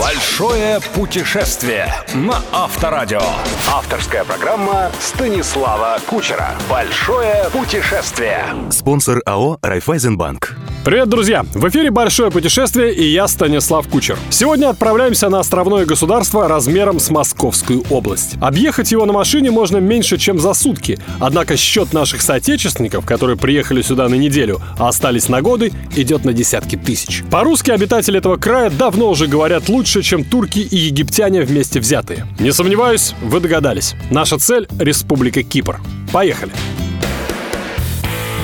Большое путешествие на Авторадио. Авторская программа Станислава Кучера. Большое путешествие. Спонсор АО «Райфайзенбанк». Привет, друзья! В эфире «Большое путешествие» и я, Станислав Кучер. Сегодня отправляемся на островное государство размером с Московскую область. Объехать его на машине можно меньше, чем за сутки. Однако счет наших соотечественников, которые приехали сюда на неделю, а остались на годы, идет на десятки тысяч. По-русски обитатели этого края давно уже говорят лучше, чем турки и египтяне вместе взятые. Не сомневаюсь, вы догадались. Наша цель — Республика Кипр. Поехали!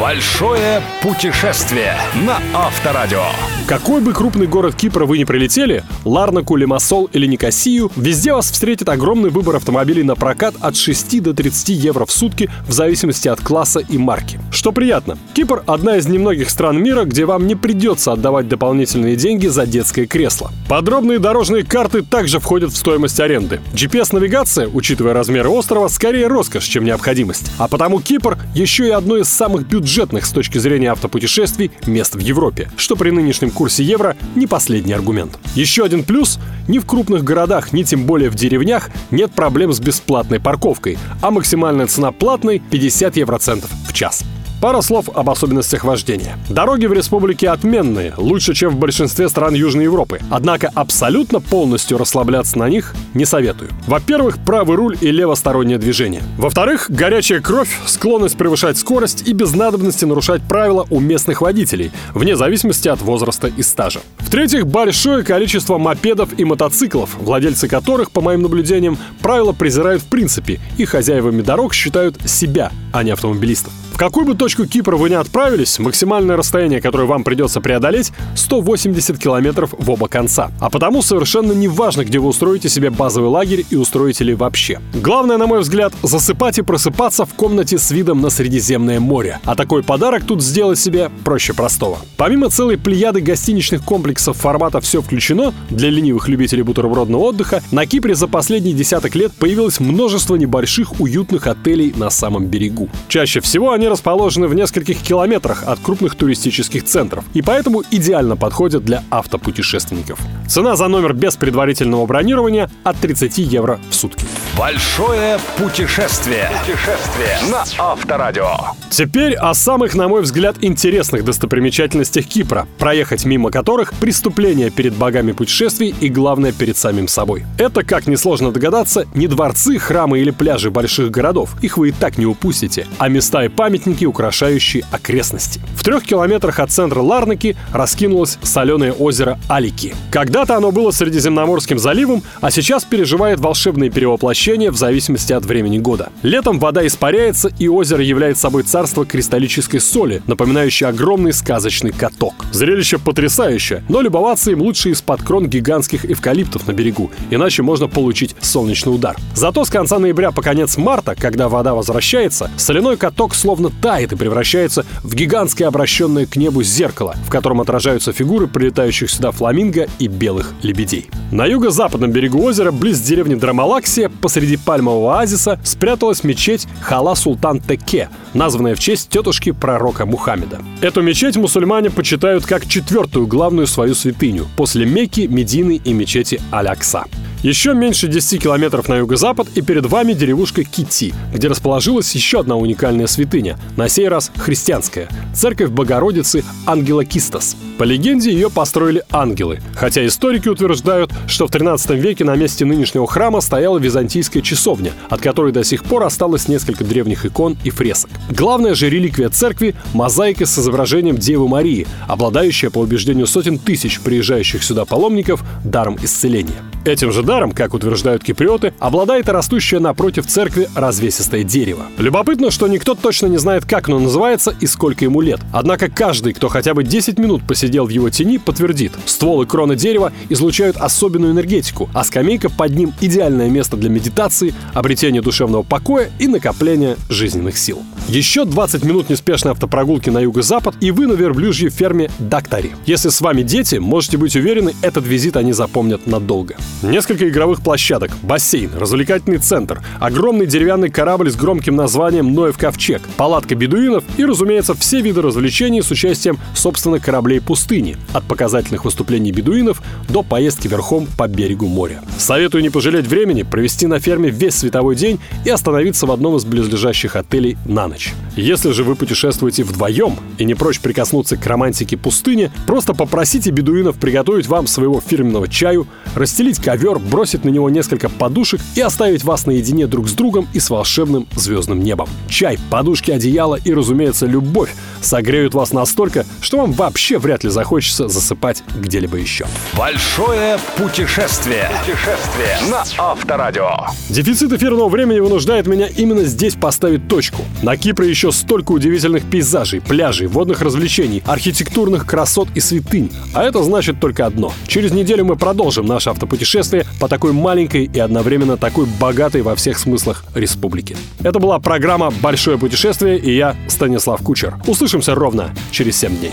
Большое путешествие на Авторадио. Какой бы крупный город Кипра вы ни прилетели, Ларнаку, Лимассол или Никосию, везде вас встретит огромный выбор автомобилей на прокат от 6 до 30 евро в сутки в зависимости от класса и марки. Что приятно, Кипр – одна из немногих стран мира, где вам не придется отдавать дополнительные деньги за детское кресло. Подробные дорожные карты также входят в стоимость аренды. GPS-навигация, учитывая размеры острова, скорее роскошь, чем необходимость. А потому Кипр еще и одно из самых бюджетных с точки зрения автопутешествий мест в Европе, что при нынешнем курсе евро не последний аргумент. Еще один плюс – ни в крупных городах, ни тем более в деревнях нет проблем с бесплатной парковкой, а максимальная цена платной – 50 евроцентов в час. Пара слов об особенностях вождения. Дороги в республике отменные, лучше, чем в большинстве стран Южной Европы. Однако абсолютно полностью расслабляться на них не советую. Во-первых, правый руль и левостороннее движение. Во-вторых, горячая кровь, склонность превышать скорость и без надобности нарушать правила у местных водителей, вне зависимости от возраста и стажа. В-третьих, большое количество мопедов и мотоциклов, владельцы которых, по моим наблюдениям, правила презирают в принципе, и хозяевами дорог считают себя, а не автомобилистов какую бы точку Кипра вы не отправились, максимальное расстояние, которое вам придется преодолеть, 180 километров в оба конца. А потому совершенно не важно, где вы устроите себе базовый лагерь и устроите ли вообще. Главное, на мой взгляд, засыпать и просыпаться в комнате с видом на Средиземное море. А такой подарок тут сделать себе проще простого. Помимо целой плеяды гостиничных комплексов формата «все включено» для ленивых любителей бутербродного отдыха, на Кипре за последние десяток лет появилось множество небольших уютных отелей на самом берегу. Чаще всего они расположены в нескольких километрах от крупных туристических центров и поэтому идеально подходят для автопутешественников. Цена за номер без предварительного бронирования от 30 евро в сутки. Большое путешествие. Путешествие на Авторадио. Теперь о самых, на мой взгляд, интересных достопримечательностях Кипра, проехать мимо которых преступление перед богами путешествий и, главное, перед самим собой. Это, как несложно догадаться, не дворцы, храмы или пляжи больших городов, их вы и так не упустите, а места и памятники, украшающие окрестности. В трех километрах от центра Ларнаки раскинулось соленое озеро Алики. Когда-то оно было Средиземноморским заливом, а сейчас переживает волшебные перевоплощения в зависимости от времени года. Летом вода испаряется, и озеро является собой царство кристаллической соли, напоминающее огромный сказочный каток. Зрелище потрясающее, но любоваться им лучше из-под крон гигантских эвкалиптов на берегу, иначе можно получить солнечный удар. Зато с конца ноября по конец марта, когда вода возвращается, соляной каток словно тает и превращается в гигантское обращенное к небу зеркало, в котором отражаются фигуры прилетающих сюда фламинго и белых лебедей. На юго-западном берегу озера, близ деревни Драмалаксия, посреди пальмового оазиса, спряталась мечеть Хала Султан Теке, названная в честь тетушки пророка Мухаммеда. Эту мечеть мусульмане почитают как четвертую главную свою святыню после Мекки, Медины и мечети Аль-Акса. Еще меньше 10 километров на юго-запад и перед вами деревушка Кити, где расположилась еще одна уникальная святыня, на сей раз христианская – церковь Богородицы Ангела Кистас. По легенде ее построили ангелы, хотя историки утверждают, что в 13 веке на месте нынешнего храма стояла византийская часовня, от которой до сих пор осталось несколько древних икон и фресок. Главная же реликвия церкви – мозаика с изображением Девы Марии, обладающая, по убеждению сотен тысяч приезжающих сюда паломников, даром исцеления. Этим же даром, как утверждают киприоты, обладает растущее напротив церкви развесистое дерево. Любопытно, что никто точно не знает, как оно называется и сколько ему лет. Однако каждый, кто хотя бы 10 минут посидел в его тени, подтвердит, ствол и крона дерева излучают особенную энергетику, а скамейка под ним идеальное место для медитации, обретения душевного покоя и накопления жизненных сил. Еще 20 минут неспешной автопрогулки на юго-запад, и вы на верблюжьей ферме Дактари. Если с вами дети, можете быть уверены, этот визит они запомнят надолго. Несколько игровых площадок, бассейн, развлекательный центр, огромный деревянный корабль с громким названием «Ноев ковчег», палатка бедуинов и, разумеется, все виды развлечений с участием собственных кораблей пустыни, от показательных выступлений бедуинов до поездки верхом по берегу моря. Советую не пожалеть времени, провести на ферме весь световой день и остановиться в одном из близлежащих отелей на ночь. Если же вы путешествуете вдвоем и не прочь прикоснуться к романтике пустыни, просто попросите бедуинов приготовить вам своего фирменного чаю, расстелить ковер, бросить на него несколько подушек и оставить вас наедине друг с другом и с волшебным звездным небом. Чай, подушки, одеяло и, разумеется, любовь согреют вас настолько, что вам вообще вряд ли захочется засыпать где-либо еще. Большое путешествие. Путешествие на Авторадио. Дефицит эфирного времени вынуждает меня именно здесь поставить точку. На Кипре еще столько удивительных пейзажей, пляжей, водных развлечений, архитектурных красот и святынь. А это значит только одно. Через неделю мы продолжим наше автопутешествие по такой маленькой и одновременно такой богатой во всех смыслах республике. Это была программа «Большое путешествие» и я, Станислав Кучер. Услышимся ровно через 7 дней.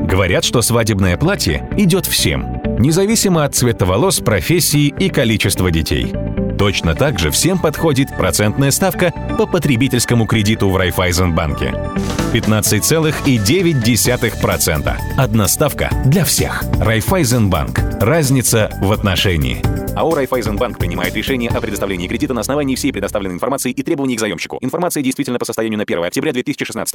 Говорят, что свадебное платье идет всем, независимо от цвета волос, профессии и количества детей. Точно так же всем подходит процентная ставка по потребительскому кредиту в Райфайзенбанке. 15,9%. Одна ставка для всех. Райфайзенбанк. Разница в отношении. АО «Райфайзенбанк» принимает решение о предоставлении кредита на основании всей предоставленной информации и требований к заемщику. Информация действительно по состоянию на 1 октября 2016